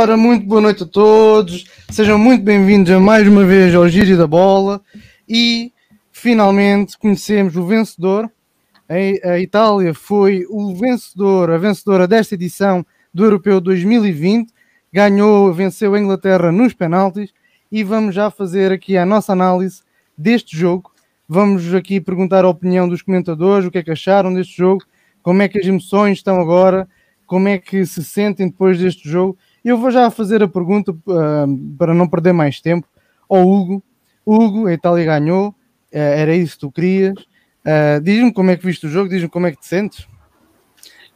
Ora, muito boa noite a todos, sejam muito bem-vindos a mais uma vez ao Giro da Bola e finalmente conhecemos o vencedor. A, Itália foi o vencedor, a vencedora desta edição do Europeu 2020, ganhou, venceu a Inglaterra nos penaltis e vamos já fazer aqui a nossa análise deste jogo. Vamos aqui perguntar a opinião dos comentadores, o que é que acharam deste jogo, como é que as emoções estão agora, como é que se sentem depois deste jogo. Eu vou já fazer a pergunta uh, para não perder mais tempo ao Hugo. Hugo, a Itália ganhou, uh, era isso que tu querias. Uh, diz-me como é que viste o jogo, diz-me como é que te sentes.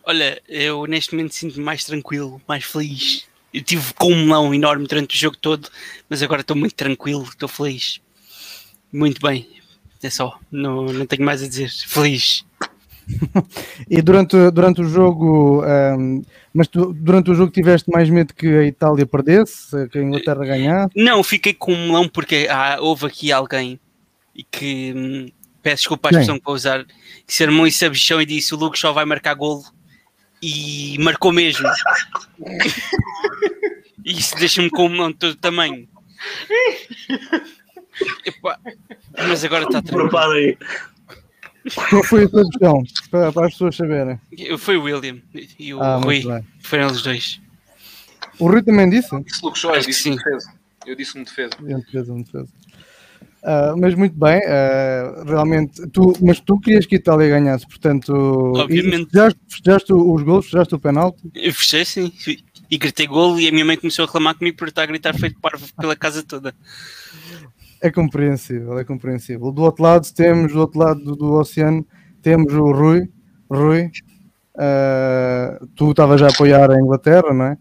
Olha, eu neste momento sinto-me mais tranquilo, mais feliz. Eu tive com um melão enorme durante o jogo todo, mas agora estou muito tranquilo, estou feliz. Muito bem, é só, não, não tenho mais a dizer. Feliz. e durante, durante o jogo, um, mas tu, durante o jogo tiveste mais medo que a Itália perdesse, que a Inglaterra ganhasse? Não, fiquei com um melão porque ah, houve aqui alguém e que hum, peço desculpa à expressão que vou usar, que se armou e sabichão e disse o Lucas só vai marcar golo e marcou mesmo. e isso deixa-me com um melão de todo tamanho. Epá, mas agora está tranquilo. Qual foi a tua opção? Para, para, as pessoas saberem. Foi o William e o ah, Rui. Foram os dois. O Rui também disse? Disse Lucas Show, eu disse defesa. Eu disse um defesa. Um defesa, um defesa. Uh, mas muito bem, uh, realmente, tu, mas tu querias que a Itália ganhasse, portanto, Obviamente. festejaste, festejaste os gols, festejaste o penalti? Eu fechei sim, e gritei gol e a minha mãe começou a reclamar comigo por estar a gritar feito parvo pela casa toda. É compreensível, é compreensível. Do outro lado temos, do outro lado do, do oceano, temos o Rui. Rui, uh, tu estavas a apoiar a Inglaterra, não é?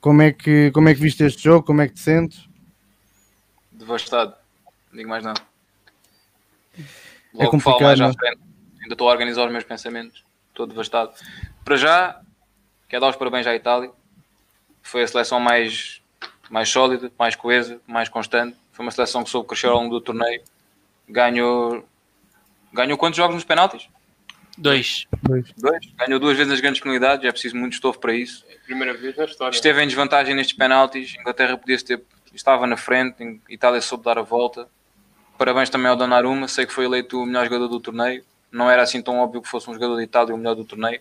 Como é, que, como é que viste este jogo? Como é que te sentes? Devastado, não digo mais nada. É Logo é complicado, mais à frente. Ainda estou a organizar os meus pensamentos, estou devastado. Para já, quero dar os parabéns à Itália. Foi a seleção mais, mais sólida, mais coesa, mais constante foi uma seleção que soube crescer ao longo do torneio. Ganhou. Ganhou quantos jogos nos penaltis? Dois. Dois. Dois. Ganhou duas vezes as grandes penalidades, é preciso muito estofo para isso. Primeira vez na história. Esteve em desvantagem nestes penaltis. Inglaterra podia ter, estava na frente, Itália soube dar a volta. Parabéns também ao Donnarumma, sei que foi eleito o melhor jogador do torneio. Não era assim tão óbvio que fosse um jogador de Itália o melhor do torneio,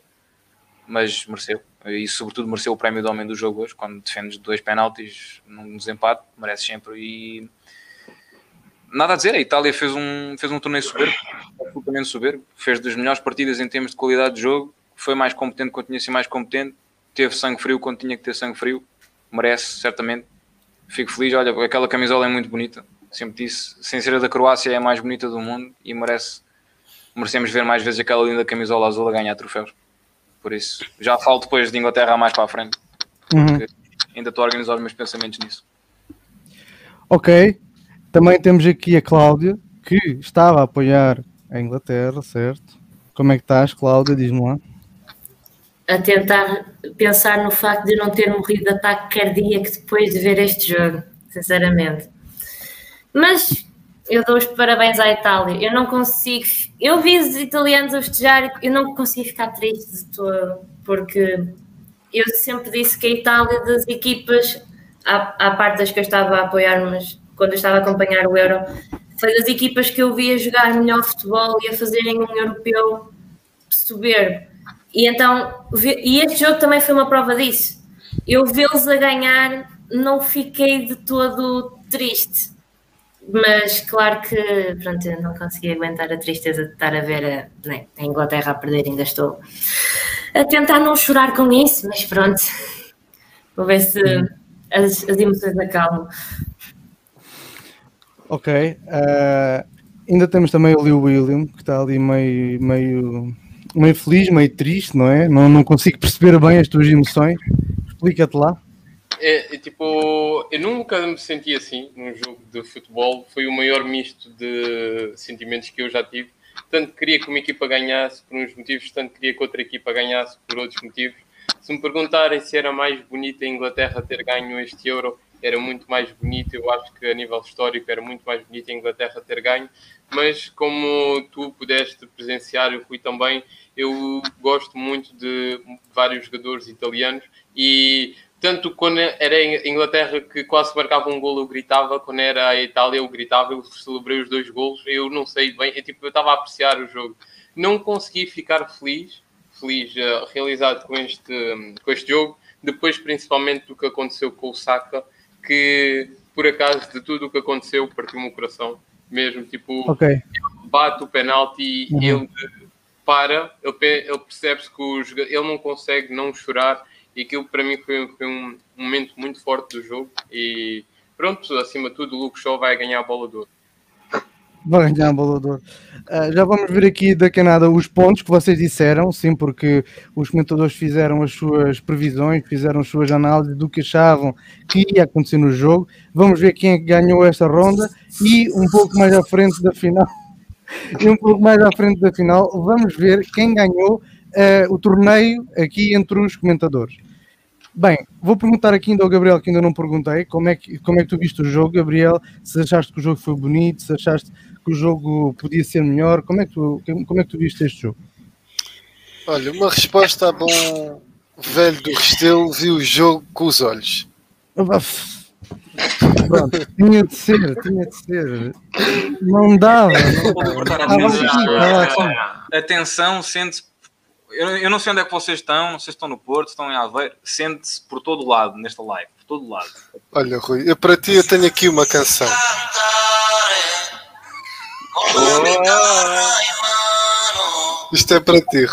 mas mereceu. E sobretudo mereceu o prémio de homem do jogo hoje, quando defendes dois penaltis num desempate, merece sempre. E nada a dizer, a Itália fez um, fez um torneio soberbo, absolutamente soberbo, fez das melhores partidas em termos de qualidade de jogo, foi mais competente quando tinha sido mais competente, teve sangue frio quando tinha que ter sangue frio, merece, certamente. Fico feliz, olha, aquela camisola é muito bonita, sempre disse, sem ser a da Croácia é a mais bonita do mundo e merece, merecemos ver mais vezes aquela linda camisola azul a ganhar troféus. Por isso, já falo depois de Inglaterra mais para a frente, uhum. ainda estou a organizar os meus pensamentos nisso. Ok, também temos aqui a Cláudia, que estava a apoiar a Inglaterra, certo? Como é que estás, Cláudia? Diz-me lá. A tentar pensar no facto de não ter morrido de ataque cardíaco depois de ver este jogo, sinceramente. Mas eu dou os parabéns à Itália. Eu não consigo. Eu vi os italianos a festejar e eu não consegui ficar triste de todo, porque eu sempre disse que a Itália das equipas, à, à parte das que eu estava a apoiar, mas quando eu estava a acompanhar o Euro, foi das equipas que eu via jogar melhor futebol e a fazerem um europeu soberbo. E então, e este jogo também foi uma prova disso. Eu vê-los a ganhar, não fiquei de todo triste. Mas claro que pronto, eu não consegui aguentar a tristeza de estar a ver a, né, a Inglaterra a perder, ainda estou a tentar não chorar com isso, mas pronto, vou ver se as, as emoções acalmam. Ok. Uh, ainda temos também o William, que está ali meio, meio, meio feliz, meio triste, não é? Não, não consigo perceber bem as tuas emoções. Explica-te lá. É, é, tipo, eu nunca me senti assim num jogo de futebol. Foi o maior misto de sentimentos que eu já tive. Tanto queria que uma equipa ganhasse por uns motivos, tanto queria que outra equipa ganhasse por outros motivos. Se me perguntarem se era mais bonita a Inglaterra ter ganho este Euro, era muito mais bonito. Eu acho que a nível histórico era muito mais bonito a Inglaterra ter ganho. Mas como tu pudeste presenciar, eu fui também. Eu gosto muito de vários jogadores italianos e tanto quando era a Inglaterra que quase marcava um golo eu gritava, quando era a Itália eu gritava, eu celebrei os dois golos, eu não sei bem, eu, tipo, eu estava a apreciar o jogo. Não consegui ficar feliz, feliz uh, realizado com este, com este jogo, depois principalmente do que aconteceu com o Saka, que por acaso de tudo o que aconteceu partiu-me o coração, mesmo, tipo, Ok. bate o penalti Uhum. e ele para, ele, ele percebe-se que o ele não consegue não chorar e aquilo para mim foi, foi um momento muito forte do jogo e pronto, acima de tudo o Luke Shaw vai ganhar a bola de ouro. Vai ganhar ouro. Ah, já vamos ver aqui da Canadá os pontos que vocês disseram, sim, porque os comentadores fizeram as suas previsões, fizeram as suas análises do que achavam que ia acontecer no jogo. Vamos ver quem é que ganhou esta ronda e um pouco mais à frente da final. E um pouco mais à frente da final, vamos ver quem ganhou ah, o torneio aqui entre os comentadores. Bem, vou perguntar aqui ainda ao Gabriel, que ainda não perguntei, como é que, como é que tu viste o jogo, Gabriel? Se achaste que o jogo foi bonito, se achaste que o jogo podia ser melhor, como é que tu, como é que tu viste este jogo? Olha, uma resposta a bom velho do Restelo viu o jogo com os olhos. Pronto, tinha de ser, tinha de ser. Não dava, não dava. Atenção. estava aqui. Atenção, sente-se. Eu, eu não sei onde é que vocês estão, não sei se estão no Porto, estão em Aveiro. Sente-se por todo lado nesta live, por todo lado. Olha, Rui, eu para ti eu tenho aqui uma canção. Isto é para ti.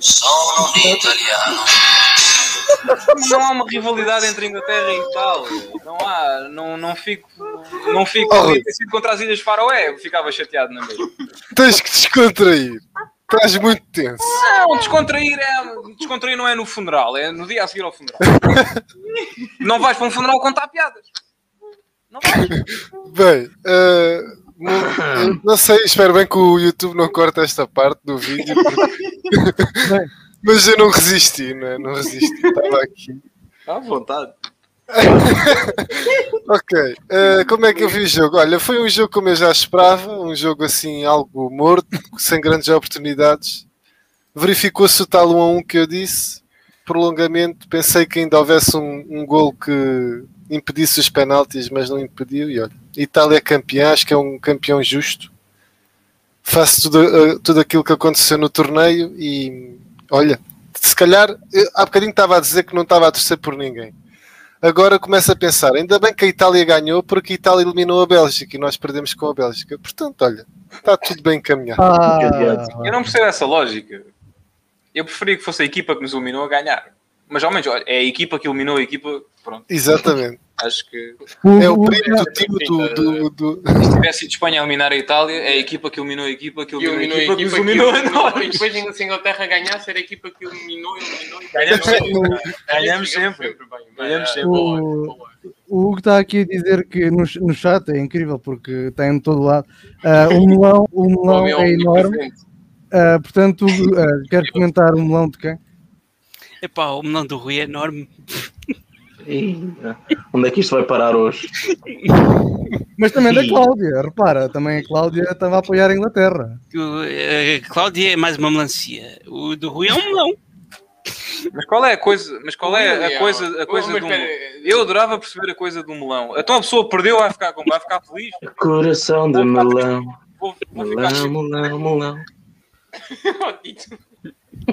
Sono un italiano. Não há uma rivalidade entre Inglaterra e Itália. Não há, não, não fico. Não fico. Oh, podia Rui. ter sido contra as Ilhas Faroé, eu ficava chateado na mesma. Tens que descontrair. Estás muito tenso. Não, descontrair é. Descontrair não é no funeral, é no dia a seguir ao funeral. Não vais para um funeral contar piadas. Não vais. Bem, eh, não, não sei, espero bem que o YouTube não corte esta parte do vídeo. porque-. Mas eu não resisti, não é? Não resisti. Estava aqui. À vontade. Ok, eh, como é que eu vi o jogo? Olha, foi um jogo como eu já esperava, um jogo assim algo morto, sem grandes oportunidades. Verificou-se o tal 1 a 1 que eu disse, prolongamento. Pensei que ainda houvesse um, um gol que impedisse os penaltis, mas não impediu. E olha, Itália é campeã, acho que é um campeão justo. Faço tudo, eh, tudo aquilo que aconteceu no torneio e olha, se calhar, eu, há bocadinho estava a dizer que não estava a torcer por ninguém agora começo a pensar, ainda bem que a Itália ganhou porque a Itália eliminou a Bélgica e nós perdemos com a Bélgica. Portanto, olha, está tudo bem encaminhado. Ah, Eu não percebo essa lógica. Eu preferia que fosse a equipa que nos eliminou a ganhar. Mas ao menos, olha, é a equipa que eliminou a equipa. Pronto, Exatamente. acho que É o primo do tio do, do, do- se tivesse sido Espanha a eliminar a Itália, é a equipa que eliminou a equipa que E eliminou, eliminou a equipa, que que eliminou a eliminou, e nós. depois se a Inglaterra ganhasse era a equipa que eliminou, eliminou e Ganhamos sempre. Ganhamos sempre. bem. Ganhamos sempre. boa, O- boa. O Hugo está aqui a dizer que no, no chat é incrível porque está em todo lado. Ah, o melão, o melão é um enorme. Ah, portanto, Hugo, ah, quero comentar o melão de quem? Epá, o melão do Rui é enorme. Ih, onde é que isto vai parar hoje? Mas também da Sim. Cláudia, repara, também a Cláudia estava a apoiar a Inglaterra. O, eh, a Cláudia é mais uma melancia. O do Rui é um melão. Mas qual é a coisa, mas qual é a coisa, a coisa Oh, mas do espera, Eu adorava perceber a coisa do melão. Então a pessoa perdeu, vai ficar, como? vai ficar feliz? Coração de melão, Vou, vou melão, melão, melão. Tito.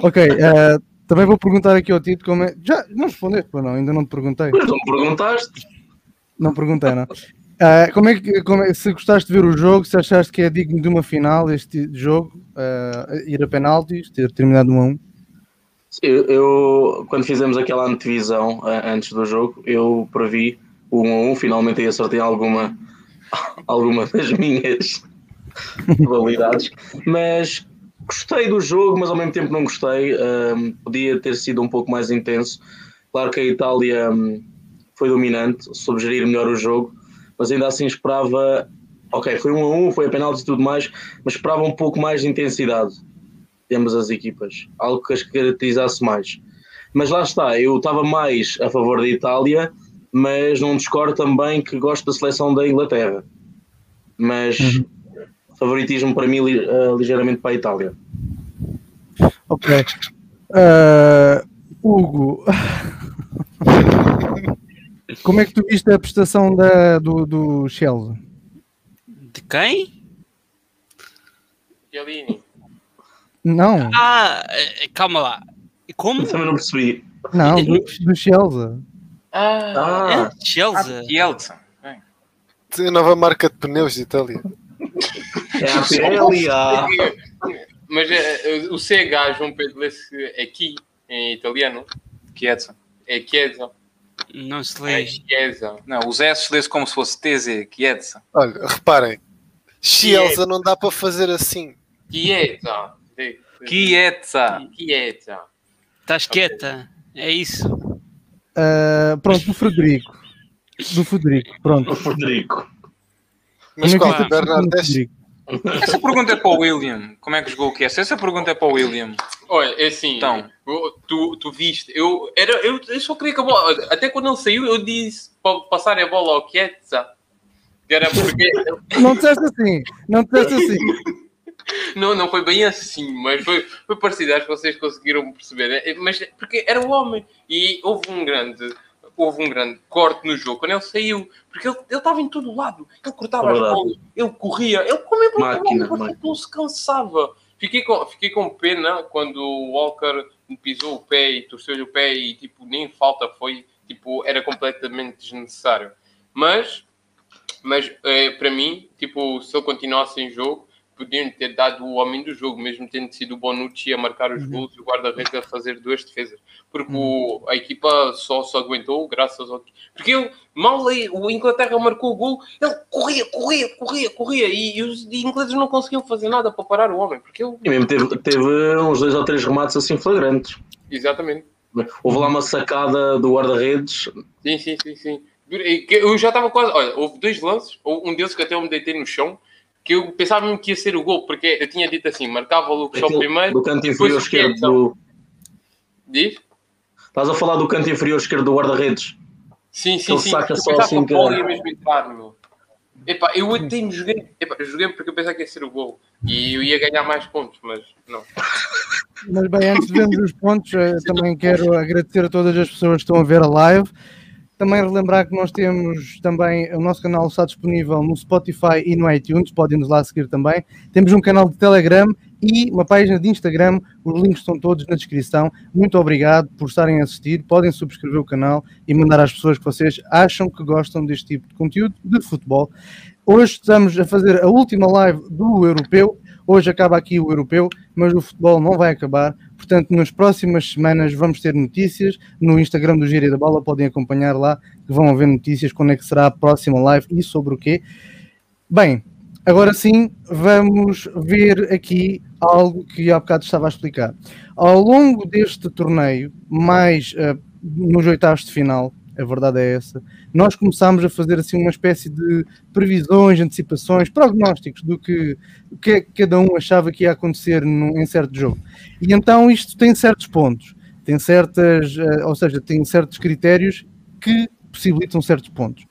Ok, ah, também vou perguntar aqui ao Tito como é. Já não respondeste, pois não, ainda não te perguntei. Mas não me perguntaste? Não perguntei, não. Ah, como é que como é- se gostaste de ver o jogo, se achaste que é digno de uma final este jogo, ah, ir a penaltis, ter terminado 1 a 1? Eu, eu- quando fizemos aquela antevisão ah, antes do jogo, eu previ o 1 a 1, finalmente aí acertei alguma, alguma das minhas probabilidades, mas gostei do jogo, mas ao mesmo tempo não gostei. Ahm, podia ter sido um pouco mais intenso. Claro que a Itália hum, foi dominante, soube gerir melhor o jogo, mas ainda assim esperava. Ok, foi 1 a 1, foi a penalti e tudo mais, mas esperava um pouco mais de intensidade de ambas as equipas, algo que as caracterizasse mais. Mas lá está, eu estava mais a favor da Itália, mas não discordo também que gosto da seleção da Inglaterra. Mas favoritismo para mim eh, ligeiramente para a Itália. Ok. Ah, Hugo, como é que tu viste a prestação da, do, do Chelsea? De quem? Chiellini. Não, Ah, eh, calma lá. Como? Também não percebi. não, do, do Chelsea. Ah, Ah, É? Chelsea. Kielce. Bem, a nova marca de pneus de Itália. é a Pirelli. mas eh, o CH, João Pedro, lê-se aqui, em italiano. Kielce. É Chiesa. Não se É lê. Chiesa. Não, os S lê-se como se fosse TZ, Kielce. Olha, reparem. Chielsa não dá para fazer assim. Chiesa. Kielce. Chiesa. Estás quieta. É isso. Ah, pronto, do Frederico. Do Frederico, pronto. O Frederico. Mas é qual? é Bernardo do? Essa pergunta é para o William. Como é que jogou o Kielce? Essa pergunta é para o William. Olha, é assim, Então. tu, tu viste, eu, era, eu, eu só queria que a bola, até quando ele saiu, eu disse para passar a bola ao que era porque, Não disseste assim, não disseste assim. não, não foi bem assim, mas foi, foi parecido, acho que vocês conseguiram perceber, né? mas porque era o homem, e houve um grande, houve um grande corte no jogo, quando ele saiu, porque ele estava em todo lado, ele cortava É as bolas, ele corria, ele é Máquina, ele máquina. não se cansava. Fiquei com, fiquei com pena quando o Walker pisou o pé e torceu-lhe o pé e tipo, nem falta foi, tipo, era completamente desnecessário. Mas, mas eh, para mim, tipo, se ele continuasse em jogo, podiam ter dado o homem do jogo, mesmo tendo sido o Bonucci a marcar os gols e o guarda-redes a fazer duas defesas. Porque o- a equipa só se aguentou graças ao... Porque ele, mal o Inglaterra marcou o gol, ele corria, corria, corria, corria e, e os ingleses não conseguiam fazer nada para parar o homem. Porque ele... E mesmo teve, teve uns dois ou três remates assim flagrantes. Exatamente. Houve lá uma sacada do guarda-redes. Sim, sim, sim, sim. Eu já estava quase. Olha, houve dois lances, um deles que até eu me deitei no chão, que eu pensava mesmo que ia ser o gol, porque eu tinha dito assim: marcava o Lucas ao aquele primeiro. do canto inferior esquerdo do. Diz? Estás a falar do canto inferior esquerdo do guarda-redes? Sim, sim, sim. saca eu só pensava assim que a bola ia mesmo entrar, meu. Epá, eu até me joguei. Epá, eu joguei porque eu pensava que ia ser o gol. E eu ia ganhar mais pontos, mas não. Mas bem, antes de vermos os pontos, eh, também quero agradecer a todas as pessoas que estão a ver a live. Também relembrar que nós temos também o nosso canal está disponível no Spotify e no iTunes, podem nos lá seguir também. Temos um canal de Telegram e uma página de Instagram, os links estão todos na descrição. Muito obrigado por estarem a assistir. Podem subscrever o canal e mandar às pessoas que vocês acham que gostam deste tipo de conteúdo de futebol. Hoje estamos a fazer a última live do Europeu. Hoje acaba aqui o Europeu, mas o futebol não vai acabar. Portanto, nas próximas semanas vamos ter notícias. No Instagram do Gíria da Bola podem acompanhar lá, que vão haver notícias quando é que será a próxima live e sobre o quê. Bem, agora sim, vamos ver aqui algo que há bocado estava a explicar. Ao longo deste torneio, mais eh, nos oitavos de final, a verdade é essa, nós começámos a fazer assim uma espécie de previsões, antecipações, prognósticos do que, é que cada um achava que ia acontecer num- em certo jogo. E então isto tem certos pontos, tem certas, eh, ou seja, tem certos critérios que possibilitam certos pontos.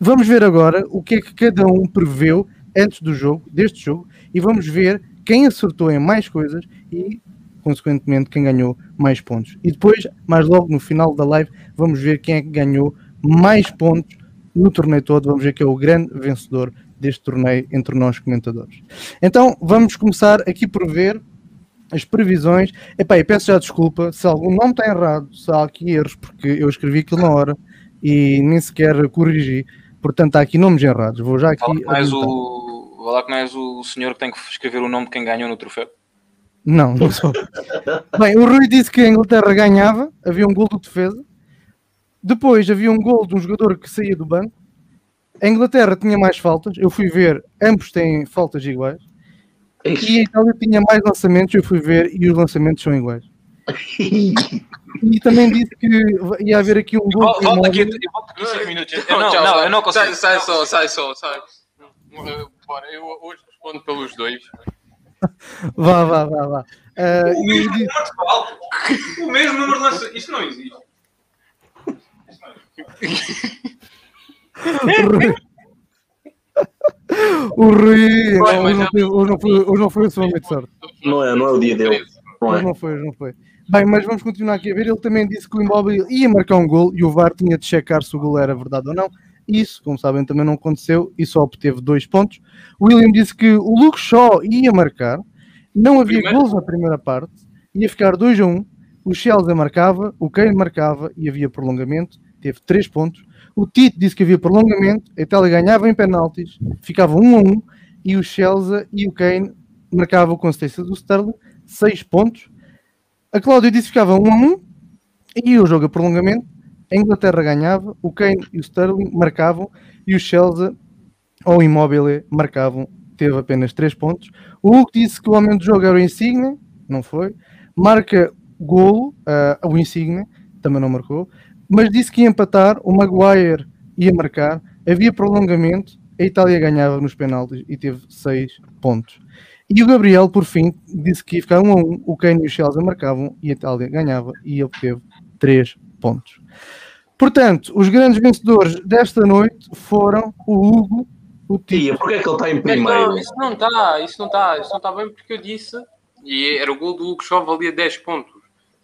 Vamos ver agora o que é que cada um preveu antes do jogo, deste jogo, e vamos ver quem acertou em mais coisas e, consequentemente, quem ganhou mais pontos. E depois, mais logo no final da live, vamos ver quem é que ganhou mais pontos no torneio todo. Vamos ver quem é o grande vencedor deste torneio entre nós comentadores. Então, vamos começar aqui por ver as previsões. Epá, eu peço já desculpa se algum nome está errado, se há aqui erros, porque eu escrevi aquilo na hora e nem sequer corrigi. Portanto, há aqui nomes errados. Vou já aqui. Fala que não és adiantar. o. Vá lá que não o senhor que tem que escrever o nome de quem ganhou no troféu. Não, não sou. Bem, o Rui disse que a Inglaterra ganhava, havia um gol de defesa. Depois havia um gol de um jogador que saía do banco. A Inglaterra tinha mais faltas. Eu fui ver, ambos têm faltas iguais. E a Itália tinha mais lançamentos. Eu fui ver e os lançamentos são iguais. E também disse que ia haver aqui um gol. Volta aqui, eu volto aqui 5 minutos. Eu Não, não, não, sai. eu não consigo. Sai, sai só, sai só, sai. Bora, eu hoje respondo pelos dois. Vá, vá, vá, vá. Ah, e disse- O mesmo número de lançamentos. Isto não existe. o Rui hoje não foi, hoje não foi, hoje não foi o seu momento de sorte. Não é, não é o dia dele. Não Mas é? não foi, não foi. Bem, mas vamos continuar aqui a ver. Ele também disse que o Immobile ia marcar um gol e o VAR tinha de checar se o gol era verdade ou não. Isso, como sabem, também não aconteceu e só obteve dois pontos. O William disse que o Luke Shaw ia marcar, não havia Primeiro. gols na primeira parte, ia ficar 2 a 1. O Chelsea marcava, o Kane marcava e havia prolongamento, teve 3 pontos. O Tite disse que havia prolongamento, a Itália ganhava em penaltis, ficava 1 a 1 e o Chelsea e o Kane marcavam com assistência do Sterling, 6 pontos. A Cláudia disse que ficava 1 a 1 e o jogo a prolongamento. A Inglaterra ganhava, o Kane e o Sterling marcavam e o Chelsea ou o Immobile marcavam, teve apenas 3 pontos. O Hulk disse que o homem do jogo era o Insigne, não foi. Marca golo, ah, o Insigne, também não marcou, mas disse que ia empatar, o Maguire ia marcar, havia prolongamento, a Itália ganhava nos penaltis e teve 6 pontos. E o Gabriel, por fim, disse que ia ficar 1 a 1, o Kane e o Chelsea marcavam e a Itália ganhava e obteve 3 pontos. Portanto, os grandes vencedores desta noite foram o Hugo, o Tito. Tia, porquê é que ele está em primeiro? não, isso não está, isso não está, isso não está bem porque eu disse, e era o gol do Luke Shaw valia 10 pontos.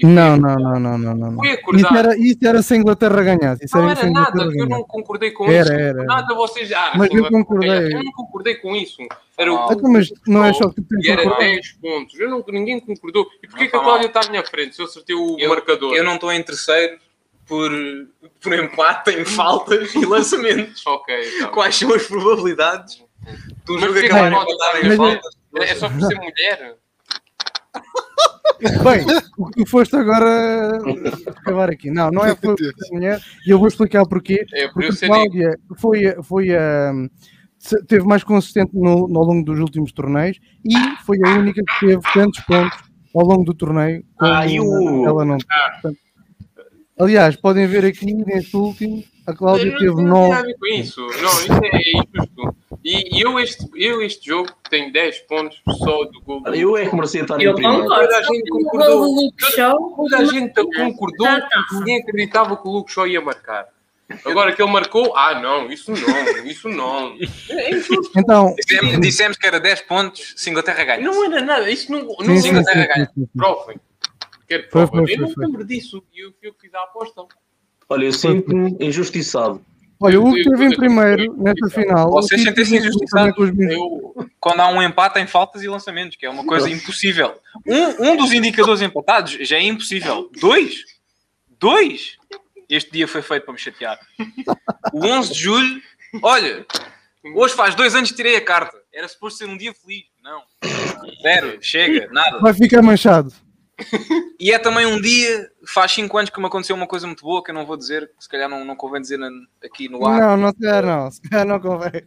Não, não, não, não, não, não. Isso era, isso era se a Inglaterra ganhasse. Isso Não era, era nada, eu não concordei com Era, isso. era. Nada vocês. Ah, Mas eu concordei. Eu não concordei com isso. Era o Ah, Então, mas não é só que tu e era concordado. 10 pontos. Eu não, ninguém concordou. E porquê Não que a Cláudia está à minha frente se eu acertei o Eu- marcador? Eu não estou em terceiro por, por empate em faltas e lançamentos. Ok, tá. Quais são as probabilidades do jogo acabar não em mas é- faltas? É é só por ser mulher? Bem, o que tu foste agora acabar aqui. Não, não é por ser mulher. E eu vou explicar porquê. É por Porque Cláudia foi, a- foi a. se- Teve mais consistente no, no- ao longo dos últimos torneios e foi a única que teve tantos pontos ao longo do torneio como Ah, e o- ela não. Portanto, aliás, podem ver aqui neste último, a Cláudia Eu teve não tenho nada a nove. ver com isso. Não, isso é injusto. E, eu, este, eu, este jogo, tenho 10 pontos só do gol. Eu é que merecia estar em Eu primeiro. concordo. Toda a gente concordou. Toda a gente concordou Tá, tá. que ninguém acreditava que o Luke Shaw ia marcar. Agora que ele marcou, ah não, isso não, isso não. É injusto. Então, Dissemos, dissemos que era 10 pontos se Inglaterra ganha. Não era nada, isso não, não sim, não- sim. provem. Quero Foi, prova. foi, Eu não foi, foi. lembro disso e eu eu que fiz a aposta. Olha, eu sinto-me injustiçado. olha, o Hugo Eu- esteve em primeiro nesta final. Vocês sentem-se teve injustiçados. Quando há um empate em faltas e lançamentos, que é uma coisa impossível. Um, um dos indicadores empatados já é impossível. Dois? Dois? Este dia foi feito para me chatear. O 11 de julho, olha, hoje faz dois anos que tirei a carta. Era suposto ser um dia feliz. Não. Zero, chega, nada. Vai ficar manchado. E é também um dia, faz 5 anos que me aconteceu uma coisa muito boa que eu não vou dizer, que se calhar não, não convém dizer aqui no ar. Não, não, se calhar não. Se calhar não convém.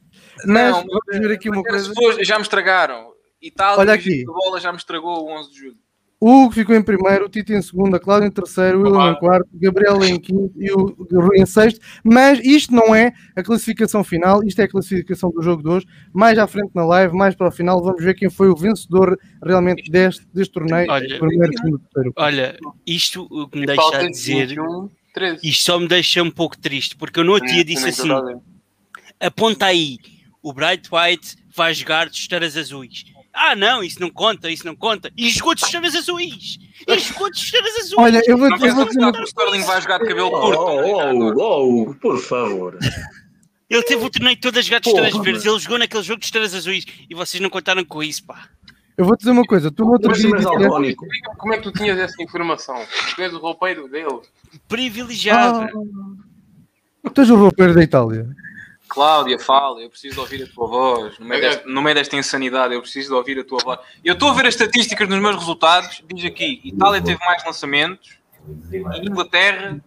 Mas Não, vamos ver aqui uma coisa. pessoas já me estragaram. Itália, Olha aqui. de bola já me estragou o 11 de julho. O Hugo ficou em primeiro, o Tito em segundo, a Cláudia em terceiro, o William em quarto, o Gabriel em quinto e o Rui em sexto. Mas isto não é a classificação final, isto é a classificação do jogo de hoje. Mais à frente na live, mais para o final, vamos ver quem foi o vencedor realmente deste, deste torneio. Olha. primeiro, segundo, terceiro. Olha, isto o que me deixa falta a de dizer, 21, 13. isto só me deixa um pouco triste, porque eu no outro dia disse assim: aponta aí, o Bright White vai jogar de esteiras azuis. Ah, não, isso não conta, isso não conta. E jogou de esteiras azuis. E jogou de esteiras azuis. Olha, eu vou, Não eu queres vou dizer uma que o Sterling vai jogar de cabelo Oh, curto? oh, oh, oh, por favor. Ele teve o torneio todo a jogar de esteiras verdes. Ele jogou naquele jogo de esteiras azuis. E vocês não contaram com isso, pá. Eu vou dizer uma coisa, tu outro Mas dia daltónico. Como é que tu tinhas essa informação? Tu és o roupeiro dele. Privilegiado. Ah, tu és o roupeiro da Itália. Cláudia, fala, eu preciso de ouvir a tua voz. No meio, desta, no meio desta insanidade, eu preciso de ouvir a tua voz. Eu estou a ver as estatísticas nos meus resultados. Diz aqui: Itália teve mais lançamentos e Inglaterra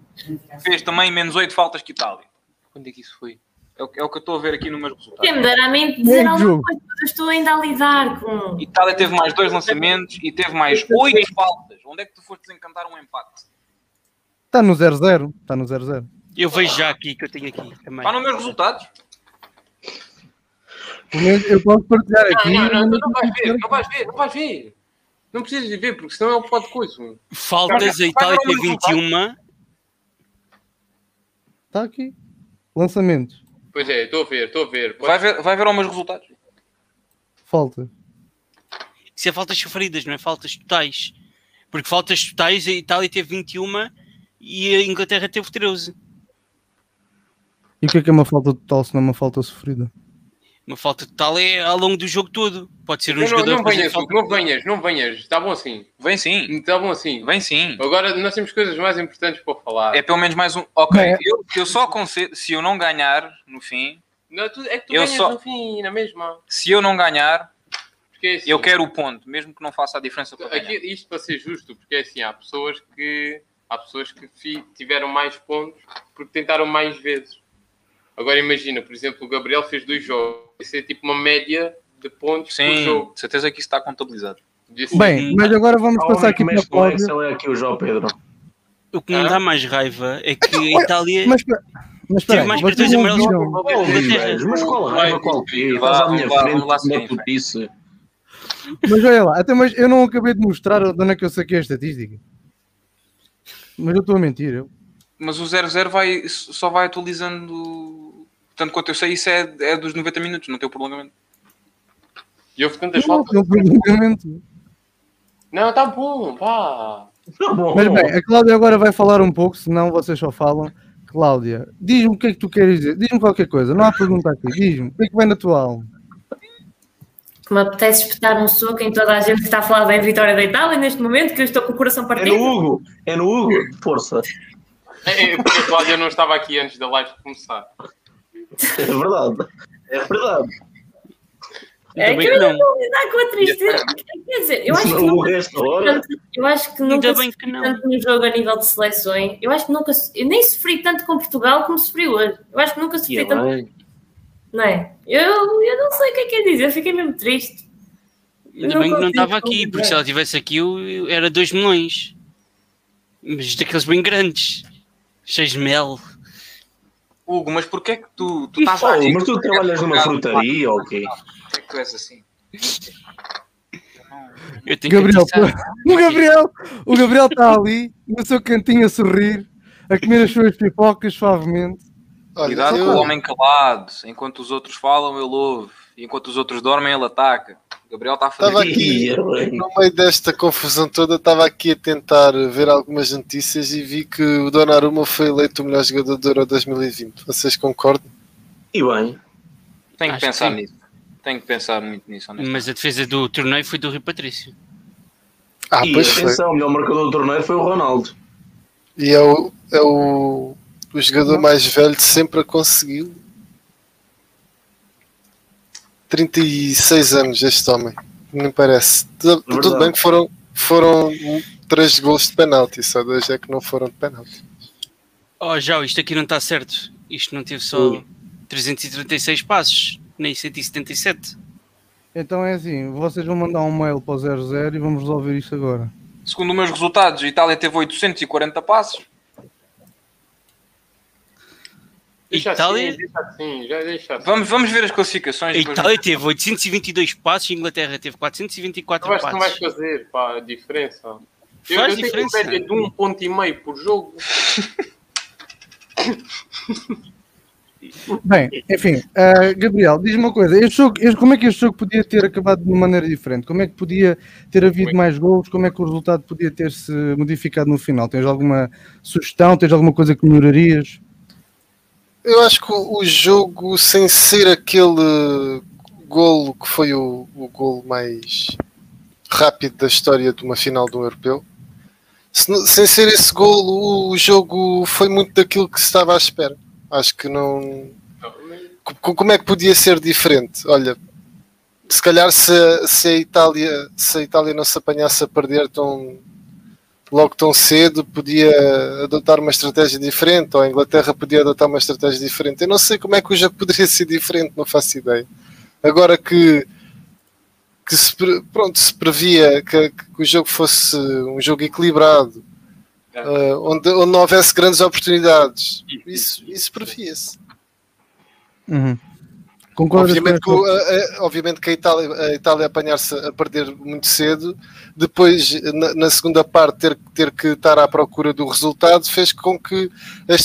fez também menos 8 faltas que Itália. Quando é que isso foi? É o, é o que eu estou a ver aqui nos meus resultados. Quem me dera a mim dizer alguma coisa, eu estou ainda a lidar com. Itália teve mais dois lançamentos e teve mais 8 faltas. Onde é que tu foste desencantar um empate? Está no 0-0. Está no 0-0. Eu vejo já aqui que eu tenho aqui também. Está nos meus resultados. Eu posso partilhar aqui. Não, não, não, não vais ver, não vais ver, não vais ver. Não precisas de ver, porque senão ele pode coisa. Faltas, a Itália tem 21. Está aqui. Lançamentos. Pois é, estou a ver, estou a ver. Vai ver, vai ver meus resultados. Falta. Isso é faltas sofridas, não é faltas totais. Porque faltas totais, a Itália teve 21 e a Inglaterra teve 13. E o que é que é uma falta total se não é uma falta sofrida? Uma falta total é ao longo do jogo todo. Pode ser um Não, jogador não venhas, falta- não venhas, não venhas. Está bom assim. Vem sim, Está bom assim. vem sim. Agora nós temos coisas mais importantes para falar. É pelo menos mais um. Ok, Bem, eu, eu só concedo. Se eu não ganhar no fim, Não, tu- é que tu Eu ganhas só- no fim, na mesma. se eu não ganhar, é assim, eu quero o ponto, mesmo que não faça a diferença para Aqui, ganhar. isto para ser justo, porque é assim, há pessoas que há pessoas que fi- tiveram mais pontos porque tentaram mais vezes. Agora imagina, por exemplo, o Gabriel fez dois jogos. Isso é tipo uma média de pontos por Sim, jogo. de certeza que isso está contabilizado. Disse- Bem, mas agora vamos passar aqui que para. Excel é aqui o João Pedro. O que me dá mais raiva é que a Itália. Mas, mas espera aí, mais cartões amarelos mas qual raiva, qual Estás à minha frente, como é que tu disse? Mas olha lá, até mas eu não acabei de mostrar de onde é que eu saquei a estatística. Mas eu estou a mentir, eu. Mas o 0-0 vai, só vai atualizando. Tanto quanto eu sei, isso é, é dos 90 minutos, não tem o prolongamento. E houve tantas Não, faltas. não, prolongamento. Não, tá bom, pá. Tá bom. Mas bem, a Cláudia agora vai falar um pouco, senão vocês só falam. Cláudia, diz-me o que é que tu queres dizer. Diz-me qualquer coisa, não há pergunta aqui. Diz-me, o que é que vem na tua alma? Que me apetece espetar um soco em toda a gente que está a falar bem vitória da Itália neste momento, que eu estou com o coração É partido. no Hugo, é no Hugo. Força. É, é porque a Cláudia não estava aqui antes da live começar. É verdade. É verdade. É que eu não. vou lidar com a tristeza. Quer dizer, eu acho que o nunca, resto da hora. eu acho que nunca Ainda bem sofri que não. tanto no jogo a nível de seleções. Eu acho que nunca eu nem sofri tanto com Portugal como sofri hoje. Eu acho que nunca sofri E tanto. bem. Não é? Eu, eu não sei o que é que é dizer, eu fiquei mesmo triste. Ainda bem que não estava aqui, porque se ela estivesse aqui eu, eu- era 2 milhões. Mas daqueles bem grandes. Cheios de mel. Hugo, mas porquê é que tu, tu estás a Oh, mas tu trabalhas numa frutaria ou quê? Porquê é que tu és assim? Eu tenho Gabriel, o Gabriel, o Gabriel está ali, no seu cantinho a sorrir, a comer as suas pipocas suavemente. Cuidado eu- com o homem calado. Enquanto os outros falam, ele ouve. E enquanto os outros dormem, ele ataca. Gabriel está a fazer Estava aqui. No meio desta confusão toda, estava aqui a tentar ver algumas notícias e vi que o Donnarumma foi eleito o melhor jogador do Euro 2020. Vocês concordam? E bem. Tenho que Acho que pensar sim. nisso. Tenho que pensar muito nisso. Mas a defesa do torneio foi do Rui Patrício. Ah, E pois foi. atenção, o melhor marcador do torneio foi o Ronaldo. E é o, é o, o jogador mais velho de sempre a conseguir. 36 anos este homem. Nem parece. Tudo, tudo Verdade. bem que foram, foram 3 gols de penalti, só dois é que não foram de penalti. Oh, já, isto aqui não está certo. Isto não teve só Ui. 336 passos, nem 177. Então é assim, vocês vão mandar um mail para o 00 e vamos resolver isto agora. Segundo os meus resultados, a Itália teve 840 passos. Deixa Itália, assim, deixa assim, já deixa assim. Vamos, vamos ver as classificações. a depois- Itália teve 822 passos, a Inglaterra teve 424 Eu acho que não vais passos. fazer pá, a diferença. Eu, Faz eu tenho diferença. uma média de um ponto e meio por jogo. Bem, enfim, ah, Gabriel, diz-me uma coisa: este jogo, este- como é que este jogo podia ter acabado de uma maneira diferente? Como é que podia ter havido Muito. mais gols? Como é que o resultado podia ter-se modificado no final? Tens alguma sugestão? Tens alguma coisa que melhorarias? Eu acho que o, jogo, sem ser aquele golo que foi o, o golo mais rápido da história de uma final de um europeu, sem ser esse golo, o, jogo foi muito daquilo que se estava à espera. Acho que não. Co- Como é que podia ser diferente? Olha, se calhar se, se a Itália se a Itália não se apanhasse a perder tão logo tão cedo, podia adotar uma estratégia diferente, ou a Inglaterra podia adotar uma estratégia diferente. Eu não sei como é que o jogo poderia ser diferente, não faço ideia. Agora que que se, pronto, se previa que, que o jogo fosse um jogo equilibrado, É. eh, onde, onde não houvesse grandes oportunidades, isso, isso previa-se. Uhum. Concordas Obviamente que, a- a- obviamente que a Itália, a Itália apanhar-se a perder muito cedo, depois na, na segunda parte ter, ter que estar à procura do resultado, fez com que as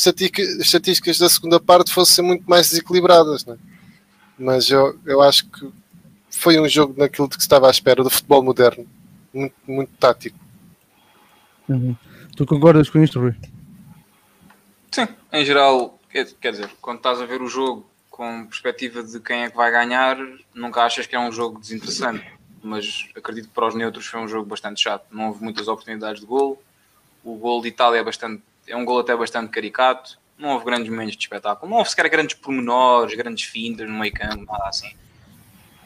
estatísticas da segunda parte fossem muito mais desequilibradas. Né? Mas eu, eu acho que foi um jogo naquilo de que se estava à espera do futebol moderno, muito, muito tático. Uhum. Tu concordas com isto, Rui? Sim, em geral, quer, quer dizer, quando estás a ver o jogo com perspectiva de quem é que vai ganhar, nunca achas que é um jogo desinteressante. Mas acredito que para os neutros foi um jogo bastante chato. Não houve muitas oportunidades de gol. O gol de Itália é, bastante, é um gol até bastante caricato. Não houve grandes momentos de espetáculo. Não houve sequer grandes pormenores, grandes fintas no meio campo, nada assim.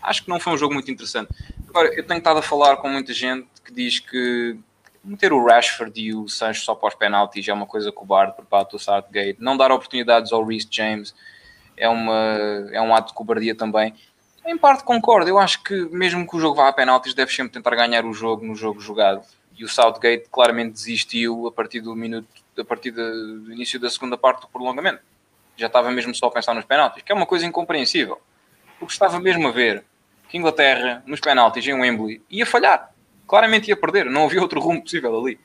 Acho que não foi um jogo muito interessante. Agora, eu tenho estado a falar com muita gente que diz que meter o Rashford e o Sancho só para os penaltis é uma coisa cobarde por parte do Southgate. Não dar oportunidades ao Reece James é, uma, é um ato de cobardia também. Em parte concordo. Eu acho que mesmo que o jogo vá a penaltis, deve sempre tentar ganhar o jogo no jogo jogado. E o Southgate claramente desistiu a partir do minuto, a partir do início da segunda parte do prolongamento. Já estava mesmo só a pensar nos penaltis, que é uma coisa incompreensível. Porque estava mesmo a ver que Inglaterra, nos penaltis em Wembley, ia falhar. Claramente ia perder. Não havia outro rumo possível ali.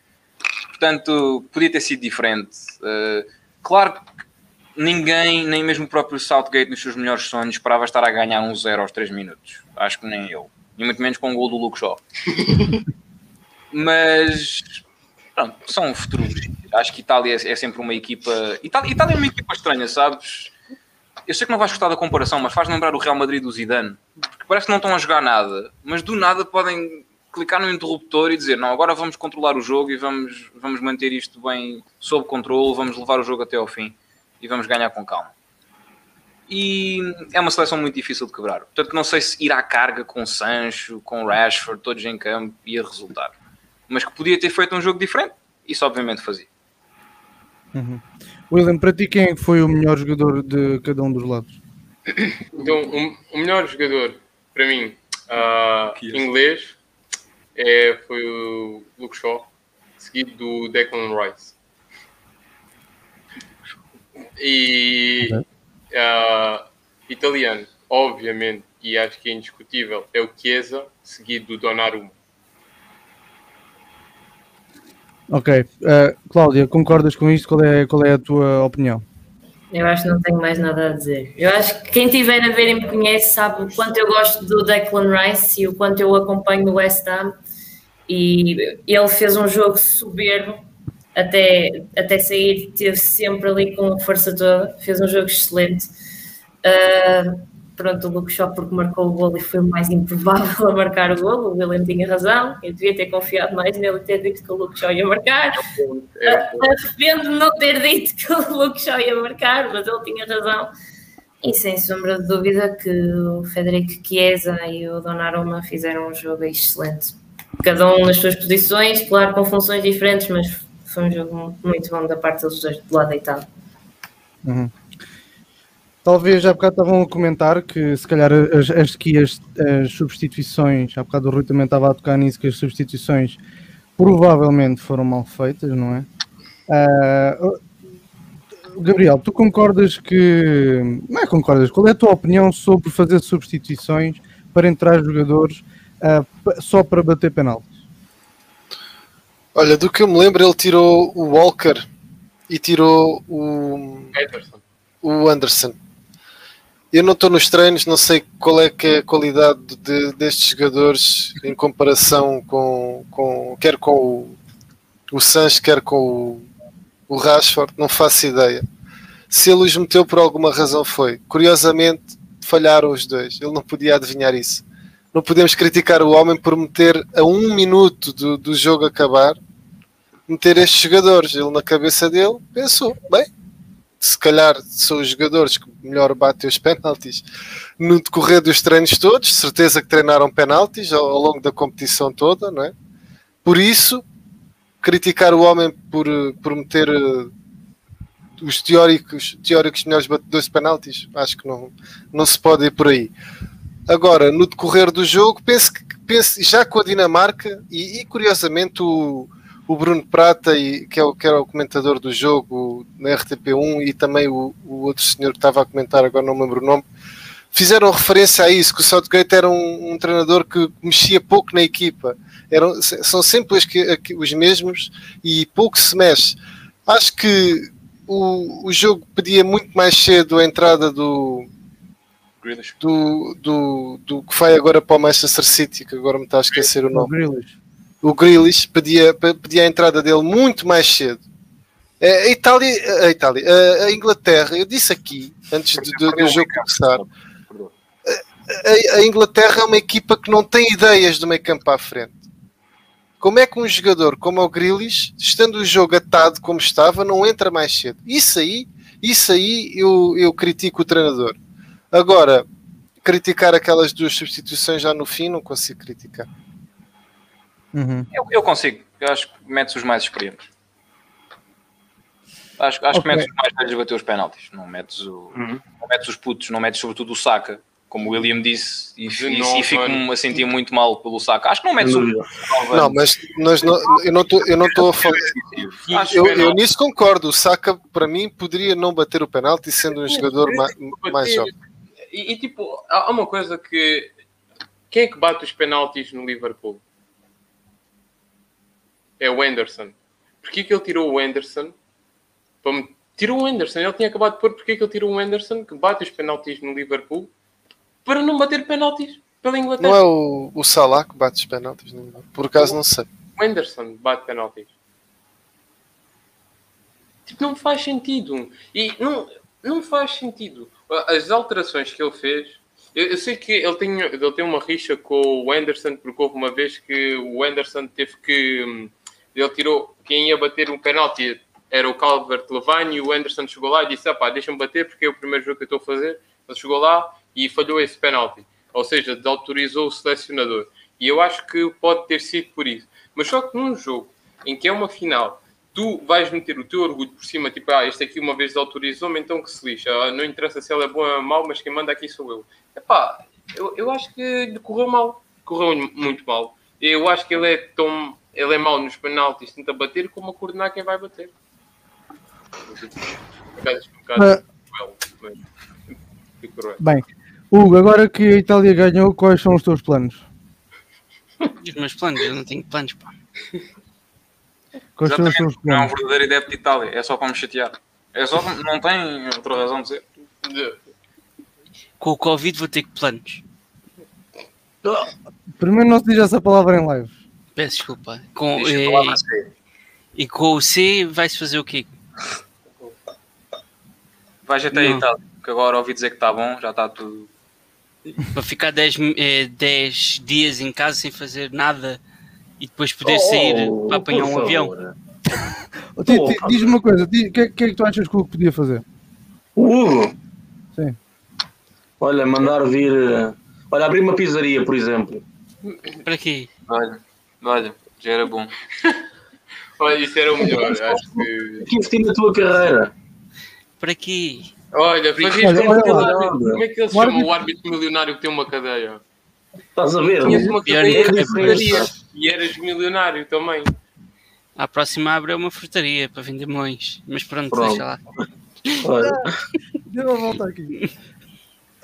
Portanto, podia ter sido diferente. Uh, claro ninguém, nem mesmo o próprio Southgate, nos seus melhores sonhos, esperava estar a ganhar um zero aos 3 minutos. Acho que nem eu. E muito menos com o gol do Luke Shaw. Mas pronto, são futuros. Acho que Itália é, é sempre uma equipa. Itália, Itália é uma equipa estranha, sabes? Eu sei que não vais gostar da comparação, mas faz lembrar o Real Madrid do Zidane. Porque parece que não estão a jogar nada, mas do nada podem clicar no interruptor e dizer: Não, agora vamos controlar o jogo e vamos, vamos manter isto bem sob controle, vamos levar o jogo até ao fim e vamos ganhar com calma. E é uma seleção muito difícil de quebrar. Portanto, não sei se ir à carga com Sancho, com Rashford, todos em campo, ia resultar. Mas que podia ter feito um jogo diferente, isso obviamente fazia. Uhum. William, para ti quem que foi o melhor jogador de cada um dos lados? Então, o, o melhor jogador, para mim, uh, inglês, é, foi o Luke Shaw, seguido do Declan Rice. E uh, italiano, obviamente, e acho que é indiscutível, é o Chiesa, seguido do Donnarumma. Ok. Uh, Cláudia, concordas com isto? Qual é, qual é a tua opinião? Eu acho que não tenho mais nada a dizer. Eu acho que quem estiver a ver e me conhece sabe o quanto eu gosto do Declan Rice e o quanto eu acompanho no West Ham. E ele fez um jogo soberbo até, até sair, teve sempre ali com força toda, fez um jogo excelente. Uh, pronto, o Luke Shaw porque marcou o gol e foi o mais improvável a marcar o gol, o William tinha razão, eu devia ter confiado mais nele e ter dito que o Luke Shaw ia marcar. Uh, arrependo de não ter dito que o Luke Shaw ia marcar, mas ele tinha razão. E sem sombra de dúvida que o Federico Chiesa e o Donnarumma fizeram um jogo excelente. Cada um nas suas posições, claro, com funções diferentes, mas foi um jogo muito bom da parte dos dois do lado deitado. Uhum. Talvez já há bocado estavam a comentar que se calhar as, as, que as, as substituições, há bocado o Rui também estava a tocar nisso, que as substituições provavelmente foram mal feitas, não é? Uh, Gabriel, tu concordas que. Não é concordas? Qual é a tua opinião sobre fazer substituições para entrar jogadores uh, só para bater penaltis? Olha, do que eu me lembro, ele tirou o Walker e tirou o Anderson. O Anderson. Eu não estou nos treinos, não sei qual é que é a qualidade de, destes jogadores em comparação com, com quer com o, o Sanches, quer com o, o Rashford, não faço ideia. Se ele os meteu por alguma razão foi. Curiosamente, falharam os dois. Ele não podia adivinhar isso não podemos criticar o homem por meter a um minuto do, do jogo acabar, meter estes jogadores. Ele na cabeça dele pensou, bem, se calhar são os jogadores que melhor batem os penaltis no decorrer dos treinos todos, certeza que treinaram penaltis ao, ao longo da competição toda, não é? Por isso, criticar o homem por, por meter uh, os teóricos, teóricos melhores batedores de penaltis, acho que não, não se pode ir por aí. Agora, no decorrer do jogo, penso que penso, já com a Dinamarca, e, e curiosamente o, o, Bruno Prata, e, que, é o, que era o comentador do jogo na RTP1, e também o, o, outro senhor que estava a comentar, agora não me lembro o nome, fizeram referência a isso, que o Southgate era um, um treinador que mexia pouco na equipa. Eram, são sempre os, os mesmos e pouco se mexe. Acho que o, o jogo pedia muito mais cedo a entrada do, do, do, do que vai agora para o Manchester City, que agora me está a esquecer o nome. Grealish. o Grealish pedia, pe- pedia a entrada dele muito mais cedo. A Itália, a, Itália, a- Inglaterra, eu disse aqui, antes do, do jogo começar, a, a Inglaterra é uma equipa que não tem ideias do meio campo à frente. Como é que um jogador como o Grealish, estando o jogo atado como estava, não entra mais cedo? Isso aí, isso aí eu, eu critico o treinador. Agora, criticar aquelas duas substituições já no fim, não consigo criticar. Uhum. Eu, eu consigo. Eu acho que metes os mais experientes. Acho, acho Ok. que metes os mais velhos a bater os penaltis. Não metes, o, não metes os putos, não metes sobretudo o Saka, como o William disse, e, e, e fico mano. a sentir muito mal pelo Saka. Acho que não metes o dúvida. Não, mas nós não, eu não estou eu não estou a falar. Acho Eu, que eu nisso concordo. O Saka, para mim, poderia não bater o penalti sendo um jogador ma- mais jovem. E, e, tipo, há uma coisa que. Quem é que bate os penaltis no Liverpool? É o Anderson. Porquê que ele tirou o Anderson? Me- Tirou o Anderson. Ele tinha acabado de pôr. Porquê que ele tirou o Anderson, que bate os penaltis no Liverpool, para não bater penaltis pela Inglaterra? Não é o, o Salah que bate os penaltis? não é? Por acaso não sei. O Anderson bate penaltis. Tipo, não faz sentido. E não, não faz sentido. As alterações que ele fez. Eu, eu sei que ele tem, ele tem uma rixa com o Anderson, porque houve uma vez que o Anderson teve que. hum, Ele tirou. Quem ia bater um penalti era o Calvert Levine e o Anderson chegou lá e disse: ah, pá, deixa-me bater porque é o primeiro jogo que eu estou a fazer. Ele chegou lá e falhou esse penalti. Ou seja, desautorizou o selecionador. E eu acho que pode ter sido por isso. Mas só que num jogo em que é uma final, tu vais meter o teu orgulho por cima, tipo, ah, este aqui uma vez autorizou-me, então que se lixa. Ah, Não interessa se ele é bom ou mau, mas quem manda aqui sou eu. Epá, eu, eu acho que lhe correu mal. Correu muito mal. Eu acho que ele é tão... Ele é mau nos penaltis, tenta bater, como a coordenar quem vai bater. Ah. Bem, Hugo, agora que a Itália ganhou, quais são os teus planos? Os meus planos, eu não tenho planos, pá. Não é um verdadeiro adepto de Itália. É só para me chatear. É só, não tem outra razão de ser. Com o Covid vou ter que planos. Primeiro não se diz essa palavra em live. Peço desculpa. Com, eh, falar para você. e com o C vai-se fazer o quê? Vais até a. Itália, que agora ouvi dizer que está bom, já está tudo. Para ficar 10 eh, 10 dias em casa sem fazer nada e depois poder Oh, sair para apanhar um avião. favor. Oh, Diz-me uma coisa, o que, é- que é que tu achas que o Hugo podia fazer? O Hugo? Sim. Olha, mandar vir. eh, Olha, abrir uma pizzaria, por exemplo. Para quê? Olha, olha, já era bom. Olha, isso era o melhor. Acho que. Que investir na tua carreira. Para quê? Olha, fazias Olha, como, olha árbitro- como é que ele se chama o árbitro milionário que tem uma cadeia? Estás a ver? Tinhas uma Pior cadeia é de frutaria e eras milionário também. À próxima abre uma frutaria para vender melões. Mas pronto, Pronto. deixa lá. Olha, Dê uma volta aqui.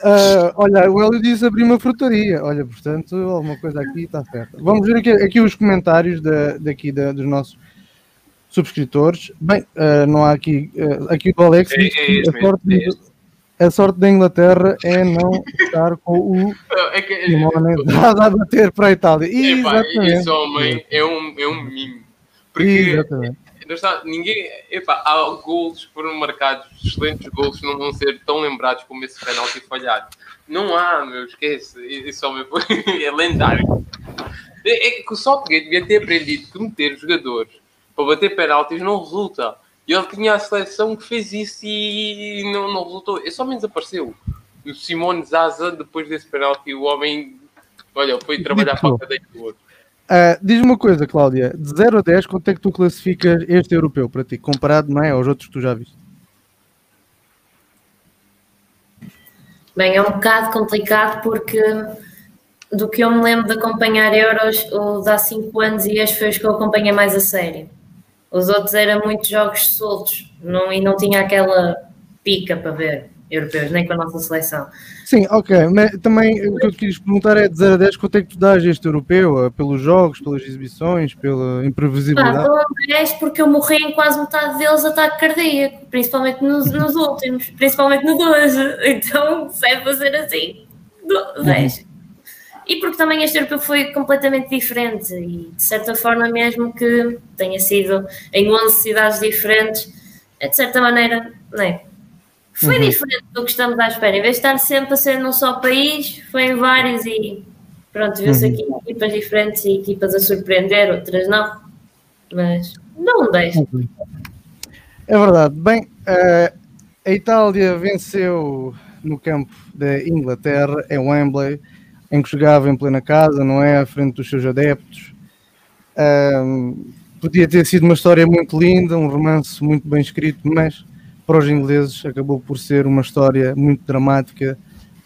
Ah, olha, o Hélio disse abrir uma frutaria. Olha, portanto, alguma coisa aqui está certa. Vamos ver aqui, aqui os comentários da, daqui da- dos nossos subscritores. Bem, ah, não há aqui. ah, aqui o Alex É- diz é que este a, sorte, é este. A sorte da Inglaterra é não estar com o É que, Simone dado a bater para a Itália. Epá, Exatamente. esse homem é um, é um mimo. Porque Exatamente. não está, ninguém. Epá, há golos que foram marcados, excelentes golos, não vão ser tão lembrados como esse penalti falhado. Não há, meu, esquece. Esse homem foi, é lendário. É, é que o Southgate devia ter aprendido que meter jogadores para bater penaltis não resulta. E ele tinha a seleção que fez isso e não, não resultou. Esse homem desapareceu. O Simone Zaza, depois desse penalti, o homem. Olha, foi trabalhar para a cadeia do outro. Ah, Diz-me uma coisa, Cláudia. De 0 a 10, quanto é que tu classificas este europeu para ti, comparado não é, aos outros que tu já viste? Bem, é um bocado complicado porque do que eu me lembro de acompanhar Euros, o de há 5 anos e este foi os que eu acompanhei mais a sério. Os outros eram muitos jogos soltos não, e não tinha aquela pica para ver europeus, nem com a nossa seleção. Sim, ok. Mas também o que eu te quis perguntar é de 0 a 10, quanto é que tu dás este europeu? Ah, Pelos jogos, pelas exibições, pela imprevisibilidade? dou um 10 porque eu morri em quase metade deles ataque cardíaco, principalmente nos, nos últimos, principalmente no 12. Então, se é fazer assim, dou 10. E porque também este europeu foi completamente diferente e de certa forma mesmo que tenha sido em 11 cidades diferentes, é de certa maneira, não é? Foi Uhum. diferente do que estamos à espera. Em vez de estar sempre a ser num só país, foi em vários e pronto, viu-se Uhum. aqui equipas diferentes e equipas a surpreender, outras não. Mas não um 10. É verdade. Bem, eh, a Itália venceu no campo da Inglaterra, em Wembley, em que jogava em plena casa, não é? À frente dos seus adeptos. Ahm, podia ter sido uma história muito linda, um romance muito bem escrito, mas para os ingleses acabou por ser uma história muito dramática,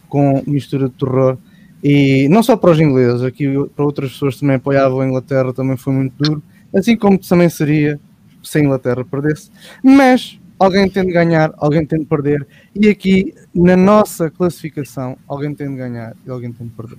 com mistura de terror. E não só para os ingleses, aqui para outras pessoas também apoiavam a Inglaterra também foi muito duro, assim como também seria se a Inglaterra perdesse. Mas alguém tem de ganhar, alguém tem de perder, e aqui na nossa classificação, alguém tem de ganhar e alguém tem de perder.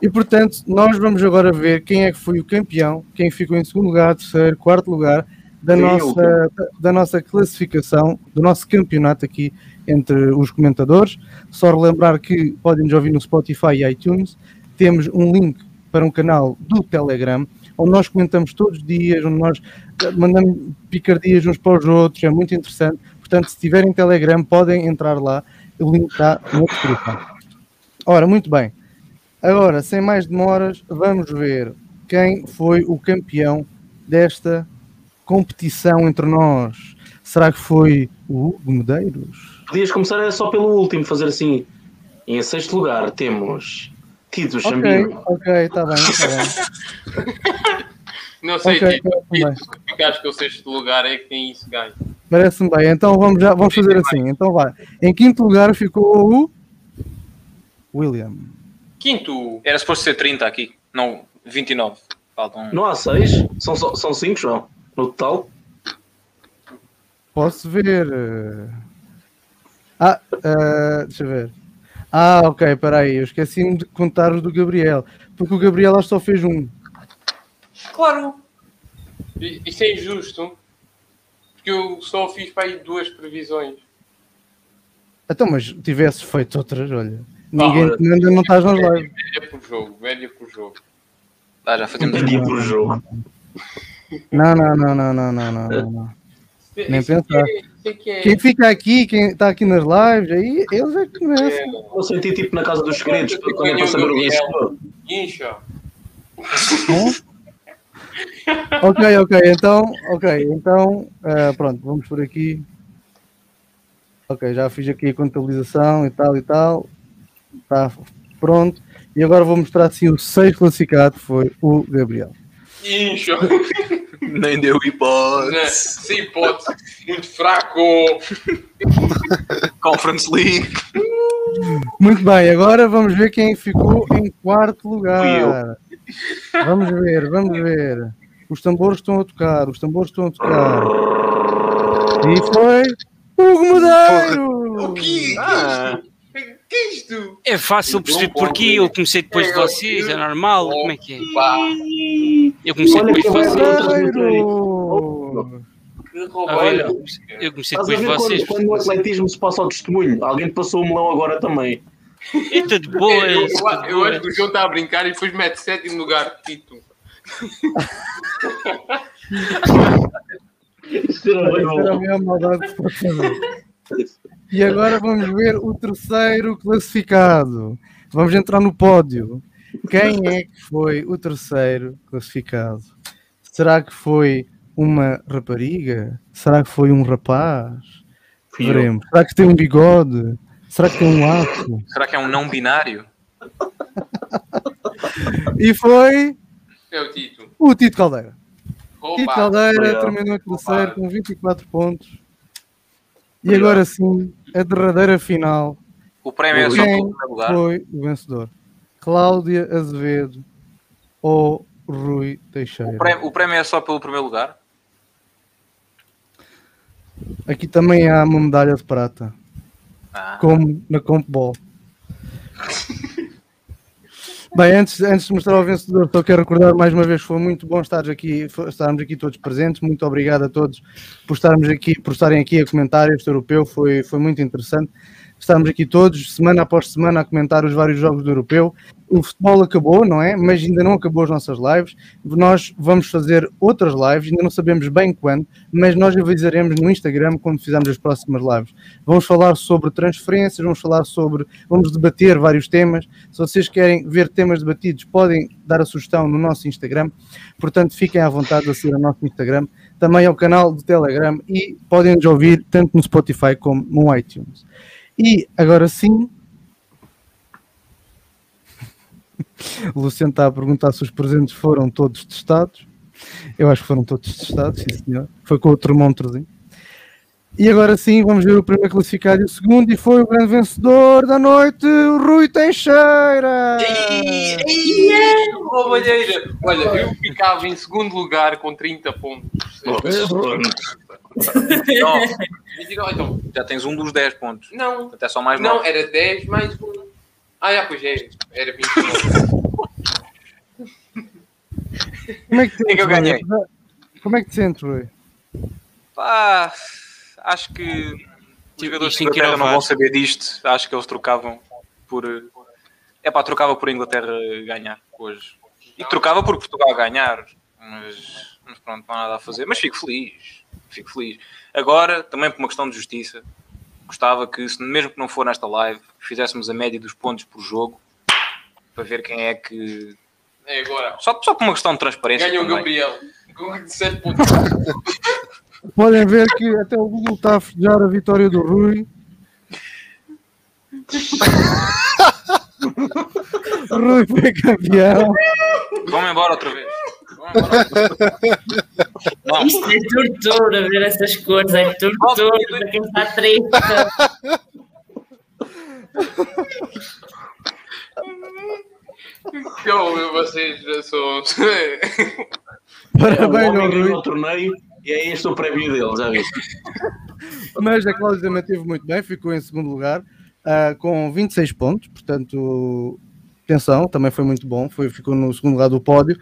E portanto, nós vamos agora ver quem é que foi o campeão, quem ficou em segundo lugar, terceiro, quarto lugar da, Sim, nossa, da, da nossa classificação, do nosso campeonato aqui entre os comentadores. Só relembrar que podem nos ouvir no Spotify e iTunes. Temos um link para um canal do Telegram, onde nós comentamos todos os dias, onde nós eh, mandamos picardias uns para os outros, é muito interessante. Portanto, se tiverem Telegram, podem entrar lá, o link está na descrição. Ora, muito bem. Agora, sem mais demoras, vamos ver quem foi o campeão desta competição entre nós. Será que foi o Hugo Medeiros? Podias começar só pelo último, fazer assim. Em sexto lugar temos Tito Ok, Xambino. ok, está bem, está bem. Não sei, Ok, bem. Tito, se ficares com o sexto lugar é que tem isso ganho. Parece-me bem. Então vamos, já, vamos fazer assim. Então vai. Em quinto lugar ficou o William. Quinto, Era suposto ser 30 aqui, não 29. Faltam. Não há seis? São, só- são cinco, João? No total? Posso ver. eh, Ah, eh, deixa eu ver. Ah, ok, peraí, eu esqueci-me de contar o do Gabriel, porque o Gabriel acho que só fez um. Claro, isso é injusto, porque eu só fiz para aí duas previsões. Então, mas tivesse feito outras, olha. Ninguém te manda, não estás nas lives. Média por jogo, média por jogo. Ah, já fazemos média por jogo. Não, não, não, não, não, não, não. não. Nem é pensar é- aqui é- Quem fica aqui, quem está aqui nas lives, aí eles é que conhecem. Eu senti tipo na casa dos segredos, para, também para saber o Gabriel. vencedor. Incha. Ok, ok, então, ok, então, eh, pronto, vamos por aqui. Ok, já fiz aqui a contabilização e tal e tal. Está pronto. E agora vou mostrar assim o sexto classificado foi o Gabriel. Incha. Nem deu hipótese. Né? Sem hipótese. Muito fraco. Conference League. Muito bem, agora vamos ver quem ficou em quarto lugar. Vamos ver, vamos ver. Os tambores estão a tocar, os tambores estão a tocar. E foi Hugo Medeiros! O que? Ah, Que é isto? É fácil perceber porquê. Eu comecei depois de vocês, é normal. Como é que é? Eu comecei depois de vocês. Ah, olha, eu comecei depois de vocês. quando, quando o atletismo se passa ao testemunho? Alguém passou o melão agora também. É tudo boa. Eu, é acho que o João está a brincar e depois mete sétimo lugar Tito. Isto era bem maldade que se pode fazer. E agora vamos ver o terceiro classificado. Vamos entrar no pódio. Quem é que foi o terceiro classificado? Será que foi uma rapariga? Será que foi um rapaz? Fui eu. Veremos. Será que tem um bigode? Será que tem um laço? Será que é um não binário? E foi É o Tito. o Tito Caldeira. Tito Rouba. Caldeira terminou em terceiro com 24 pontos. E agora sim, a derradeira final O prémio é só Quem pelo primeiro lugar. foi o vencedor. Cláudia Azevedo ou Rui Teixeira. O prémio, o prémio é só pelo primeiro lugar. Aqui também há uma medalha de prata, Ah, como na Compball. Bem, antes, antes de mostrar o vencedor, só quero recordar mais uma vez que foi muito bom estar aqui, estarmos aqui todos presentes. Muito obrigado a todos por estarmos aqui, por estarem aqui a comentar este europeu, foi, foi muito interessante. Estarmos aqui todos, semana após semana, a comentar os vários jogos do europeu. O futebol acabou, não é? Mas ainda não acabou as nossas lives. Nós vamos fazer outras lives, ainda não sabemos bem quando, mas nós avisaremos no Instagram quando fizermos as próximas lives. Vamos falar sobre transferências, vamos falar sobre, vamos debater vários temas. Se vocês querem ver temas debatidos, podem dar a sugestão no nosso Instagram. Portanto, fiquem à vontade de acessar o nosso Instagram, também ao canal do Telegram e podem nos ouvir tanto no Spotify como no iTunes. E agora sim. O Luciano está a perguntar se os presentes foram todos testados. Eu acho que foram todos testados, sim senhor. Foi com o termômetrozinho. E agora sim, vamos ver o primeiro classificado e o segundo, e foi o grande vencedor da noite, o Rui Teixeira! Oh, Malheira. Olha, eu ficava em segundo lugar com 30 pontos. Não, então, já tens um dos 10 pontos. Não, Até só mais não, nove. era 10 mais um. Ah, já, pois é, era 29. Como é que te é que eu sentes, ganhei? Como é que te sentes, Rui? Pá, acho que os jogadores ir Inglaterra não vão saber disto. Acho que eles trocavam por. É pá, trocava por Inglaterra ganhar hoje. E trocava por Portugal ganhar. Mas, mas pronto, não há nada a fazer. Mas fico feliz. Fico feliz. Agora, também por uma questão de justiça, gostava que, se- mesmo que não for nesta live, fizéssemos a média dos pontos por jogo para ver quem é que. É agora. Só, só por uma questão de transparência. Ganha o. Gabriel. Com 7 pontos. Podem ver que até o Google está a festejar a vitória do Rui. Rui foi campeão. Vamos embora outra vez. Vamos Isto é tortura, ver essas cores, é tortura para quem está triste. Eu, vocês já são. Parabéns o ao Rui. torneio e é este o prémio dele, já viste? Mas a Cláudia manteve muito bem, ficou em segundo lugar ah, com 26 pontos. Portanto, atenção, também foi muito bom. Foi, ficou no segundo lugar do pódio.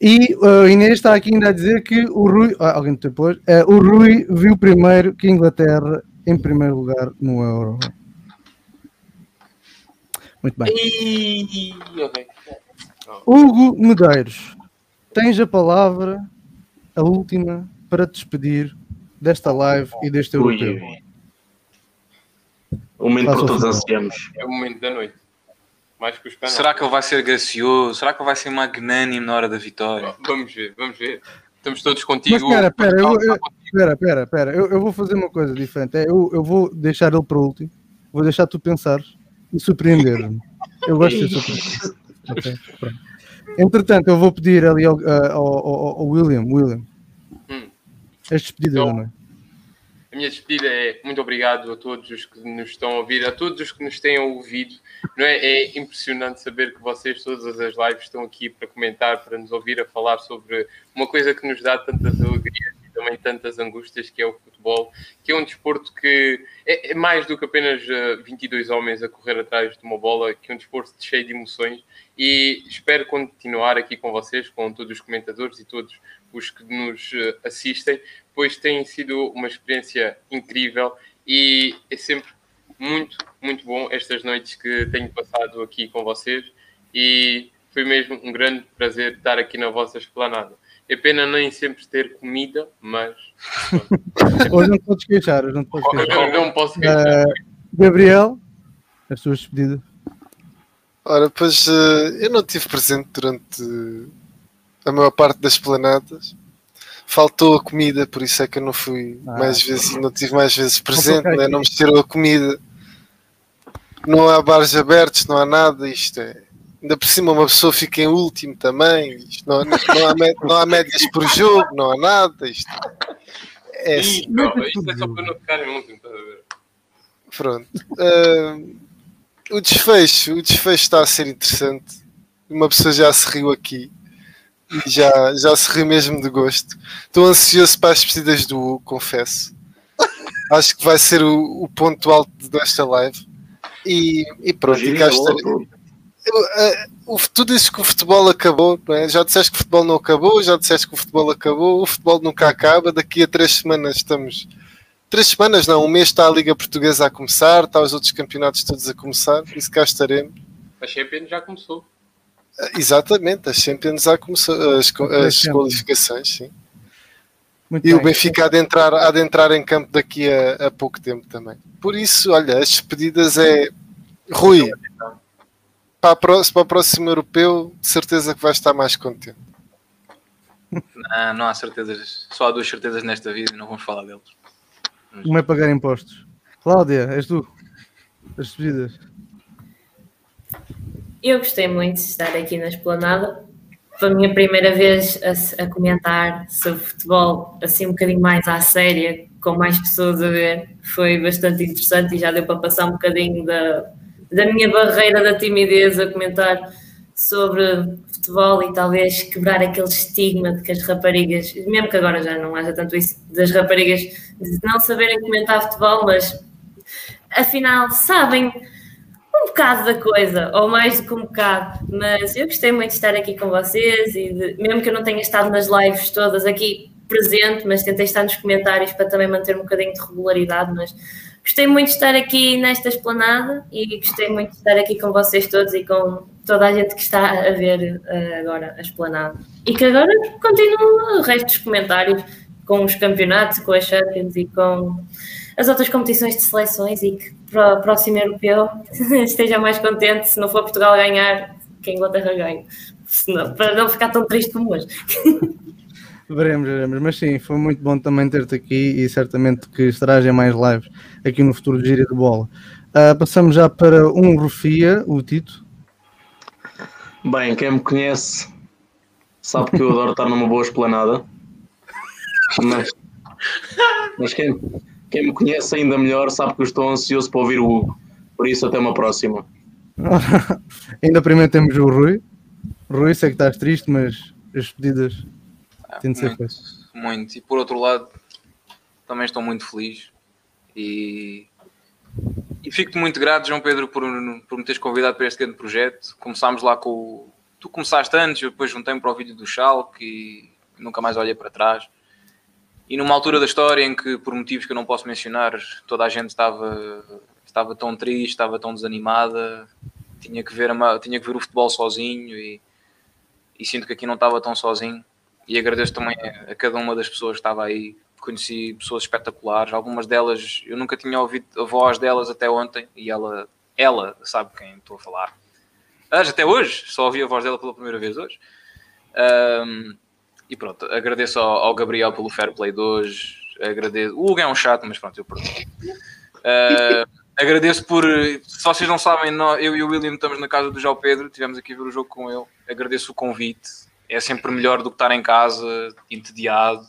E a Inês está aqui ainda a dizer que o Rui, ah, alguém depois, ah, o Rui viu primeiro que a Inglaterra em primeiro lugar no Euro. Muito bem. Hugo Medeiros, tens a palavra, a última, para te despedir desta live e deste europeu. ui. O momento o todos ansiamos. É o momento da noite. Mais que. Será que ele vai ser gracioso? Será que ele vai ser magnânimo na hora da vitória? Vamos ver, vamos ver. Estamos todos contigo. Mas espera, espera, eu, eu, está contigo. espera, espera, espera. Eu, eu vou fazer uma coisa diferente. É, eu, eu vou deixar ele para o último. Vou deixar tu pensares e surpreender-me. Eu gosto de ser surpreendido. Ok, pronto. Entretanto, eu vou pedir ali ao, ao, ao- ao William, William, Hum. as despedidas Então, noite. A minha despedida é muito obrigado a todos os que nos estão a ouvir, a todos os que nos têm ouvido. Não é? é impressionante saber que vocês, todas as lives, estão aqui para comentar, para nos ouvir a falar sobre uma coisa que nos dá tantas alegrias também tantas angústias, que é o futebol, que é um desporto que é, é mais do que apenas eh, 22 homens a correr atrás de uma bola, que é um desporto cheio de emoções. E espero continuar aqui com vocês, com todos os comentadores e todos os que nos eh, assistem, pois tem sido uma experiência incrível e é sempre muito, muito bom estas noites que tenho passado aqui com vocês e foi mesmo um grande prazer estar aqui na vossa esplanada. É pena nem sempre ter comida, mas Hoje não te podes queixar, hoje não te podes queixar. eu não posso queixar. Ah, Gabriel, as tuas despedidas. Ora, pois eh, eu não estive presente durante a maior parte das planadas. Faltou a comida, por isso é que eu não fui Ah. mais vezes, não tive mais vezes presente, né? não me tirou a comida. Não há bares abertos, não há nada, isto é. Ainda por cima uma pessoa fica em último também, isto não, não, há, não há médias por jogo, não há nada, isto é assim. Não, isto é só para não ficar em último, estás a ver? Pronto. Ah, o desfecho, o desfecho está a ser interessante. Uma pessoa já se riu aqui. Já, já se riu mesmo de gosto. Estou ansioso para as despedidas do Hugo, confesso. Acho que vai ser o, o ponto alto desta live. E, e pronto, e cá estarei. Eu, ah, o, tu dizes que o futebol acabou, não é? já disseste que o futebol não acabou, já disseste que o futebol acabou, o futebol nunca acaba. Daqui a três semanas estamos três semanas, não, um mês está a Liga Portuguesa a começar, está os outros campeonatos todos a começar, por isso cá estaremos. A Champions já começou. Ah, Exatamente, as Champions já começou, as, co- as Champions. qualificações, sim. Muito E o bem. Benfica há de entrar, há de entrar em campo daqui a, a pouco tempo também. Por isso, olha, as despedidas é. Rui, para, para o próximo europeu, de certeza que vais estar mais contente. Não, não há certezas. Só há duas certezas nesta vida e não vamos falar deles. Como é pagar impostos? Cláudia, és tu? As despedidas. Eu gostei muito de estar aqui na esplanada. Foi a minha primeira vez a, a comentar sobre futebol, assim um bocadinho mais à séria, com mais pessoas a ver. Foi bastante interessante e já deu para passar um bocadinho da, da minha barreira da timidez a comentar sobre futebol e talvez quebrar aquele estigma de que as raparigas, mesmo que agora já não haja tanto isso, das raparigas de não saberem comentar futebol, mas afinal sabem um bocado da coisa, ou mais do que um bocado, mas eu gostei muito de estar aqui com vocês e de- mesmo que eu não tenha estado nas lives todas aqui presente, mas tentei estar nos comentários para também manter um bocadinho de regularidade, mas gostei muito de estar aqui nesta esplanada e gostei muito de estar aqui com vocês todos e com toda a gente que está a ver eh, agora a esplanada. E que agora continua o resto dos comentários com os campeonatos, com as Champions e com as outras competições de seleções e que para o próximo europeu esteja mais contente se não for Portugal ganhar, que a Inglaterra ganhe. Senão, para não ficar tão triste como hoje. Veremos, veremos. Mas sim, foi muito bom também ter-te aqui e certamente que estarás em mais lives aqui no futuro de Gíria de Bola. Ah, passamos já para um Rufia, o Tito. Bem, quem me conhece sabe que eu adoro estar numa boa esplanada. Mas, mas quem, quem me conhece ainda melhor sabe que eu estou ansioso para ouvir o Hugo. Por isso, até uma próxima. Ainda primeiro temos o Rui. Rui, sei que estás triste, mas as pedidas têm de ser muito, feitas. muito. E por outro lado, também estou muito feliz e, e fico muito grato, João Pedro, por, por me teres convidado para este grande projeto. Começámos lá com o. Tu começaste antes, eu depois juntei-me para o vídeo do Schalke e nunca mais olhei para trás. E numa altura da história em que, por motivos que eu não posso mencionar, toda a gente estava, estava tão triste, estava tão desanimada, tinha que ver, tinha que ver o futebol sozinho e, e sinto que aqui não estava tão sozinho e agradeço também a, cada uma das pessoas que estava aí. Conheci pessoas espetaculares, algumas delas eu nunca tinha ouvido a voz delas até ontem e ela, ela sabe quem estou a falar. Aliás, até hoje, só ouvi a voz dela pela primeira vez hoje. Ahm, e pronto, agradeço ao, ao Gabriel pelo fair play de hoje. Agradeço. O Hugo é um chato, mas pronto, eu perdoo. Ah, agradeço por. Se vocês não sabem, nó- eu e o William estamos na casa do João Pedro, tivemos aqui a ver o jogo com ele. Agradeço o convite. É sempre melhor do que estar em casa, entediado.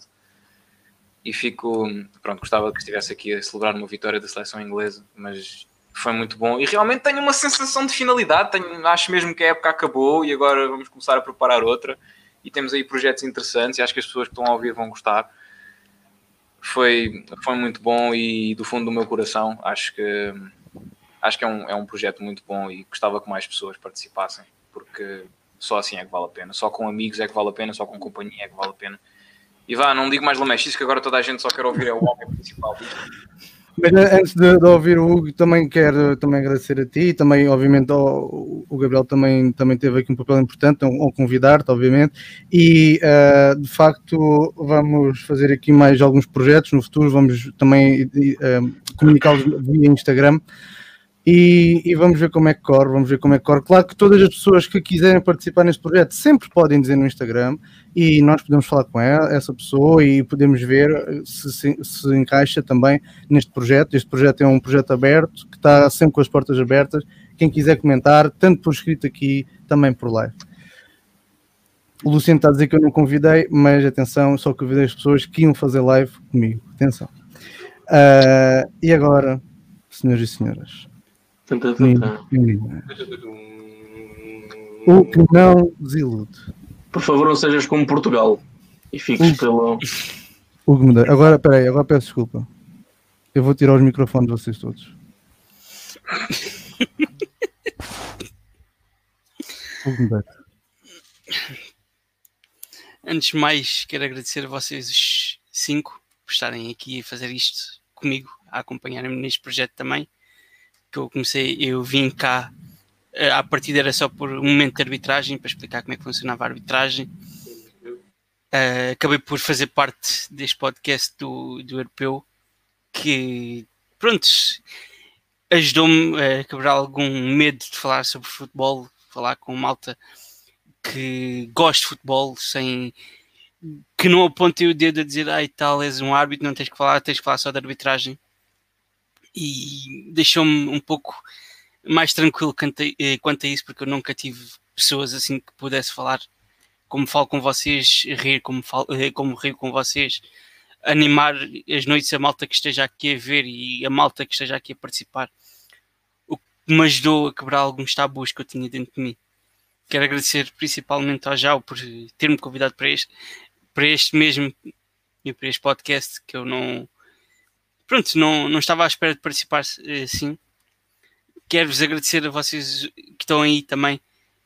E fico. Pronto, gostava que estivesse aqui a celebrar uma vitória da seleção inglesa, mas foi muito bom. E realmente tenho uma sensação de finalidade. Tenho, acho mesmo que a época acabou e agora vamos começar a preparar outra. E temos aí projetos interessantes e acho que as pessoas que estão a ouvir vão gostar foi, foi muito bom e do fundo do meu coração acho que acho que é um, é um projeto muito bom e gostava que mais pessoas participassem porque só assim é que vale a pena. Só com amigos é que vale a pena só com companhia é que vale a pena. E vá, não digo mais lamechice que agora toda a gente só quer ouvir é o homem principal. Mas eh, antes de, de ouvir o Hugo, também quero também agradecer a ti, também, obviamente, ao, o Gabriel também, também teve aqui um papel importante, ao, convidar-te, obviamente, e eh, de facto vamos fazer aqui mais alguns projetos no futuro, vamos também eh, comunicá-los via Instagram. E, e vamos ver como é que corre, vamos ver como é que corre. Claro que todas as pessoas que quiserem participar neste projeto sempre podem dizer no Instagram e nós podemos falar com ela, essa pessoa e podemos ver se, se, se encaixa também neste projeto. Este projeto é um projeto aberto, que está sempre com as portas abertas. Quem quiser comentar, tanto por escrito aqui, também por live. O Luciano está a dizer que eu não convidei, mas atenção, só convidei as pessoas que iam fazer live comigo. Atenção. Ah, e agora, senhores e senhoras, o que não desilude. Por favor, não sejas como Portugal e fiques pelo. Hugo Medeiros. Agora, peraí, agora peço desculpa. Eu vou tirar os microfones de vocês todos. Hugo Medeiros. Antes de mais, quero agradecer a vocês os cinco por estarem aqui a fazer isto comigo a acompanharem-me neste projeto também. Que eu comecei, eu vim cá, eh, à partida era só por um momento de arbitragem, para explicar como é que funcionava a arbitragem. Eh, acabei por fazer parte deste podcast do, do Europeu, que, pronto, ajudou-me a quebrar algum medo de falar sobre futebol, falar com malta que gosta de futebol, sem que não apontem o dedo a dizer ai tal, és um árbitro, não tens que falar, tens que falar só de arbitragem. E deixou-me um pouco mais tranquilo quanto a, eh, quanto a isso, porque eu nunca tive pessoas assim que pudesse falar como falo com vocês, rir como, falo, eh, como rio com vocês, animar as noites a malta que esteja aqui a ver e a malta que esteja aqui a participar. O que me ajudou a quebrar alguns tabus que eu tinha dentro de mim. Quero agradecer principalmente ao Jao por ter-me convidado para este, para este mesmo e para este podcast que eu não pronto, não, não estava à espera de participar assim. Quero-vos agradecer a vocês que estão aí também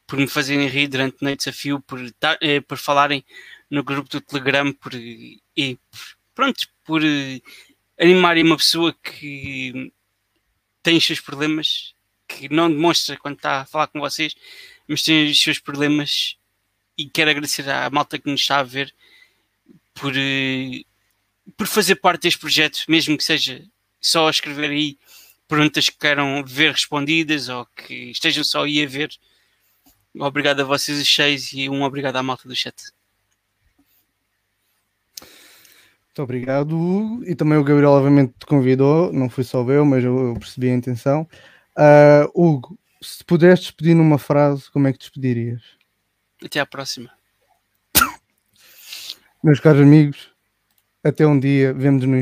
por me fazerem rir durante o noite desafio, por, eh, por falarem no grupo do Telegram, por, e, pronto, por eh, animarem uma pessoa que tem os seus problemas, que não demonstra quando está a falar com vocês, mas tem os seus problemas e quero agradecer à malta que nos está a ver por, por fazer parte deste projeto, mesmo que seja só a escrever aí perguntas que queiram ver respondidas ou que estejam só aí a ver. Obrigado a vocês os seis e um obrigado à malta do chat. Muito obrigado, Hugo. E também o Gabriel, obviamente, te convidou. Não fui só eu, mas eu, eu percebi a intenção. Uh, Hugo, se pudesse despedir numa frase, como é que despedirias? Até à próxima. Meus caros amigos, até um dia, vemos no